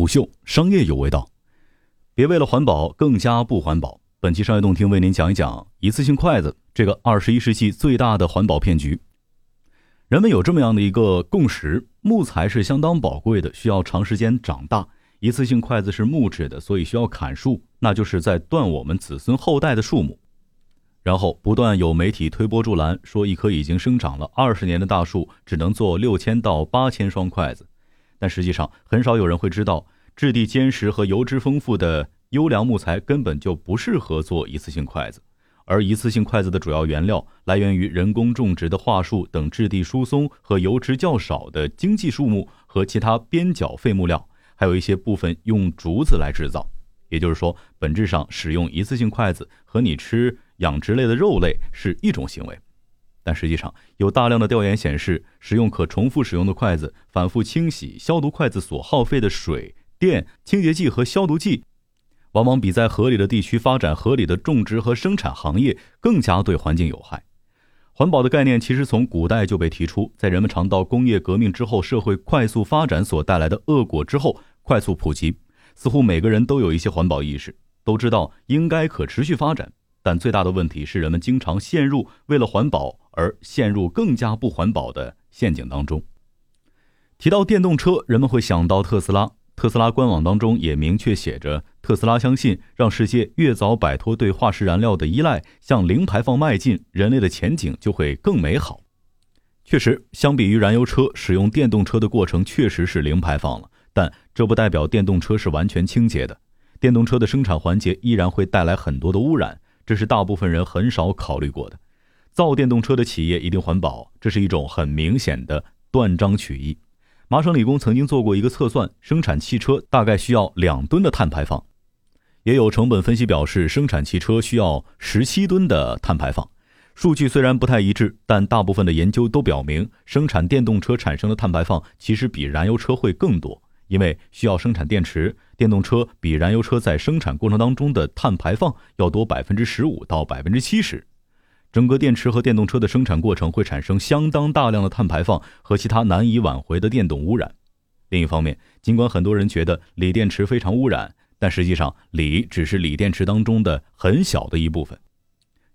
虎秀商业有味道，别为了环保更加不环保。本期商业动听为您讲一讲一次性筷子这个二十一世纪最大的环保骗局。人们有这么样的一个共识：木材是相当宝贵的，需要长时间长大；一次性筷子是木质的，所以需要砍树，那就是在断我们子孙后代的树木。然后不断有媒体推波助澜，说一棵已经生长了二十年的大树只能做六千到八千双筷子，但实际上很少有人会知道，质地坚实和油脂丰富的优良木材根本就不适合做一次性筷子，而一次性筷子的主要原料来源于人工种植的桦树等质地疏松和油脂较少的经济树木和其他边角废木料，还有一些部分用竹子来制造。也就是说，本质上使用一次性筷子和你吃。养殖类的肉类是一种行为，但实际上有大量的调研显示，使用可重复使用的筷子，反复清洗、消毒筷子所耗费的水电、清洁剂和消毒剂，往往比在合理的地区发展合理的种植和生产行业更加对环境有害。环保的概念其实从古代就被提出，在人们尝到工业革命之后社会快速发展所带来的恶果之后，快速普及，似乎每个人都有一些环保意识，都知道应该可持续发展。但最大的问题是，人们经常陷入为了环保而陷入更加不环保的陷阱当中。提到电动车，人们会想到特斯拉。特斯拉官网当中也明确写着：“特斯拉相信，让世界越早摆脱对化石燃料的依赖，向零排放迈进，人类的前景就会更美好。”确实，相比于燃油车，使用电动车的过程确实是零排放了，但这不代表电动车是完全清洁的。电动车的生产环节依然会带来很多的污染。这是大部分人很少考虑过的。造电动车的企业一定环保，这是一种很明显的断章取义。麻省理工曾经做过一个测算，生产汽车大概需要两吨的碳排放。也有成本分析表示，生产汽车需要十七吨的碳排放。数据虽然不太一致，但大部分的研究都表明，生产电动车产生的碳排放其实比燃油车会更多。因为需要生产电池，电动车比燃油车在生产过程当中的碳排放要多百分之十五到百分之七十。整个电池和电动车的生产过程会产生相当大量的碳排放和其他难以挽回的电动污染。另一方面，尽管很多人觉得锂电池非常污染，但实际上锂只是锂电池当中的很小的一部分。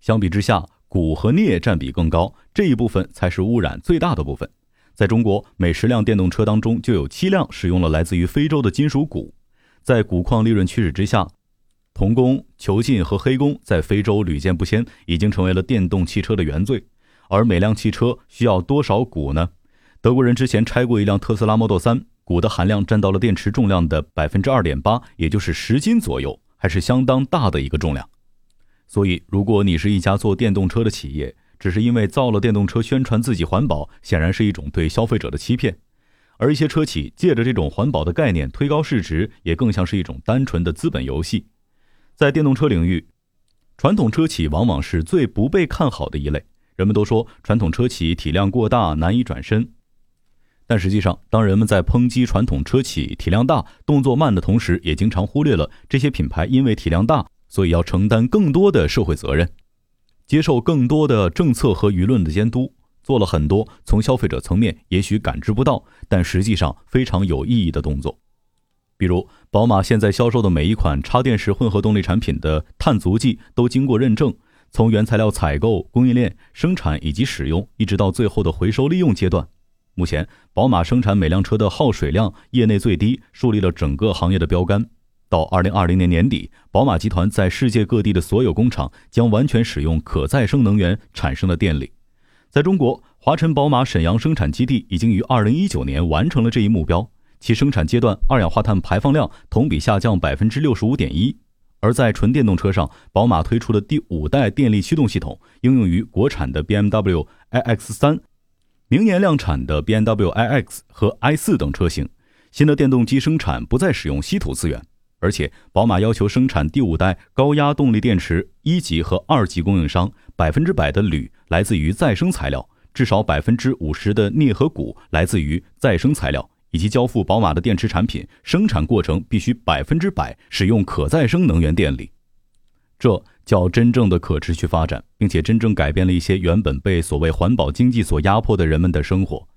相比之下，钴和镍占比更高，这一部分才是污染最大的部分。在中国，每十辆电动车当中就有七辆使用了来自于非洲的金属钴。在钴矿利润驱使之下，童工、囚禁和黑工在非洲屡见不鲜，已经成为了电动汽车的原罪。而每辆汽车需要多少钴呢？德国人之前拆过一辆特斯拉 Model 3，钴的含量占到了电池重量的百分之二点八，也就是十斤左右，还是相当大的一个重量。所以，如果你是一家做电动车的企业，只是因为造了电动车宣传自己环保，显然是一种对消费者的欺骗；而一些车企借着这种环保的概念推高市值，也更像是一种单纯的资本游戏。在电动车领域，传统车企往往是最不被看好的一类。人们都说传统车企体量过大，难以转身。但实际上，当人们在抨击传统车企体量大、动作慢的同时，也经常忽略了这些品牌因为体量大，所以要承担更多的社会责任。接受更多的政策和舆论的监督，做了很多从消费者层面也许感知不到，但实际上非常有意义的动作。比如，宝马现在销售的每一款插电式混合动力产品的碳足迹都经过认证，从原材料采购、供应链、生产以及使用，一直到最后的回收利用阶段。目前，宝马生产每辆车的耗水量业内最低，树立了整个行业的标杆。到二零二零年年底，宝马集团在世界各地的所有工厂将完全使用可再生能源产生的电力。在中国，华晨宝马沈阳生产基地已经于二零一九年完成了这一目标，其生产阶段二氧化碳排放量同比下降百分之六十五点一。而在纯电动车上，宝马推出的第五代电力驱动系统应用于国产的 BMW iX 三，明年量产的 BMW iX 和 i 四等车型。新的电动机生产不再使用稀土资源。而且，宝马要求生产第五代高压动力电池一级和二级供应商百分之百的铝来自于再生材料，至少百分之五十的镍和钴来自于再生材料，以及交付宝马的电池产品生产过程必须百分之百使用可再生能源电力。这叫真正的可持续发展，并且真正改变了一些原本被所谓环保经济所压迫的人们的生活。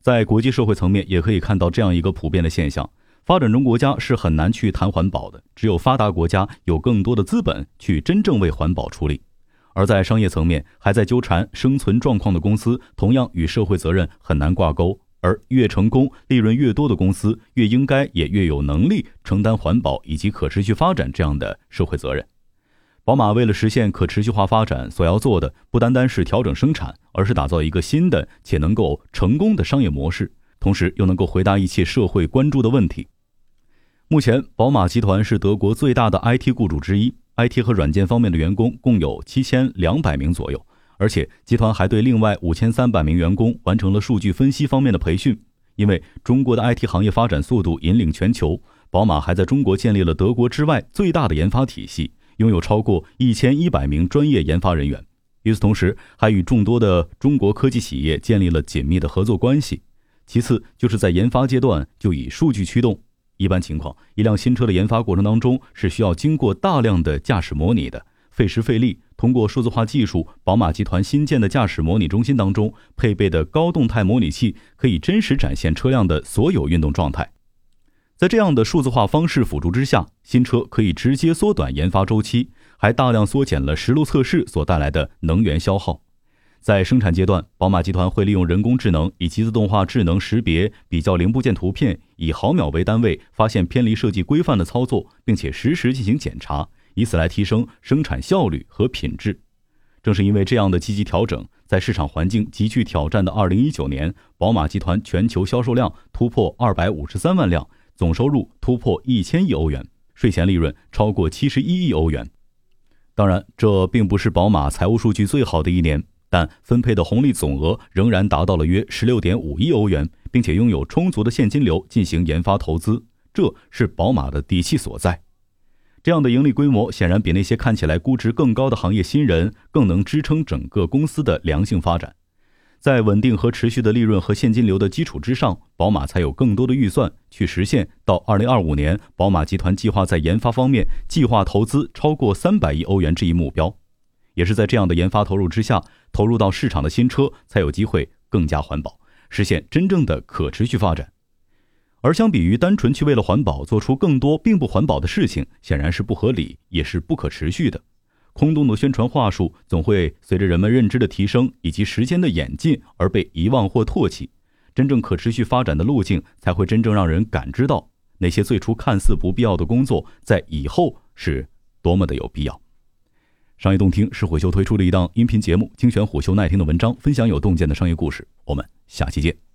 在国际社会层面，也可以看到这样一个普遍的现象。发展中国家是很难去谈环保的，只有发达国家有更多的资本去真正为环保出力。而在商业层面，还在纠缠生存状况的公司，同样与社会责任很难挂钩。而越成功、利润越多的公司，越应该也越有能力承担环保以及可持续发展这样的社会责任。宝马为了实现可持续化发展，所要做的不单单是调整生产，而是打造一个新的且能够成功的商业模式，同时又能够回答一切社会关注的问题。目前，宝马集团是德国最大的 IT 雇主之一。IT 和软件方面的员工共有七千两百名左右，而且集团还对另外五千三百名员工完成了数据分析方面的培训。因为中国的 IT 行业发展速度引领全球，宝马还在中国建立了德国之外最大的研发体系，拥有超过一千一百名专业研发人员。与此同时，还与众多的中国科技企业建立了紧密的合作关系。其次，就是在研发阶段就以数据驱动。一般情况，一辆新车的研发过程当中是需要经过大量的驾驶模拟的，费时费力。通过数字化技术，宝马集团新建的驾驶模拟中心当中配备的高动态模拟器，可以真实展现车辆的所有运动状态。在这样的数字化方式辅助之下，新车可以直接缩短研发周期，还大量缩减了实路测试所带来的能源消耗。在生产阶段，宝马集团会利用人工智能以及自动化智能识别、比较零部件图片，以毫秒为单位发现偏离设计规范的操作，并且实时进行检查，以此来提升生产效率和品质。正是因为这样的积极调整，在市场环境极具挑战的2019年，宝马集团全球销售量突破253万辆，总收入突破1000亿欧元，税前利润超过71亿欧元。当然，这并不是宝马财务数据最好的一年。但分配的红利总额仍然达到了约十六点五亿欧元，并且拥有充足的现金流进行研发投资，这是宝马的底气所在。这样的盈利规模显然比那些看起来估值更高的行业新人更能支撑整个公司的良性发展。在稳定和持续的利润和现金流的基础之上，宝马才有更多的预算去实现到二零二五年，宝马集团计划在研发方面计划投资超过三百亿欧元这一目标。也是在这样的研发投入之下，投入到市场的新车才有机会更加环保，实现真正的可持续发展。而相比于单纯去为了环保做出更多并不环保的事情，显然是不合理，也是不可持续的。空洞的宣传话术总会随着人们认知的提升以及时间的演进而被遗忘或唾弃。真正可持续发展的路径，才会真正让人感知到那些最初看似不必要的工作，在以后是多么的有必要。商业洞听是虎嗅推出的一档音频节目，精选虎嗅耐听的文章，分享有洞见的商业故事。我们下期见。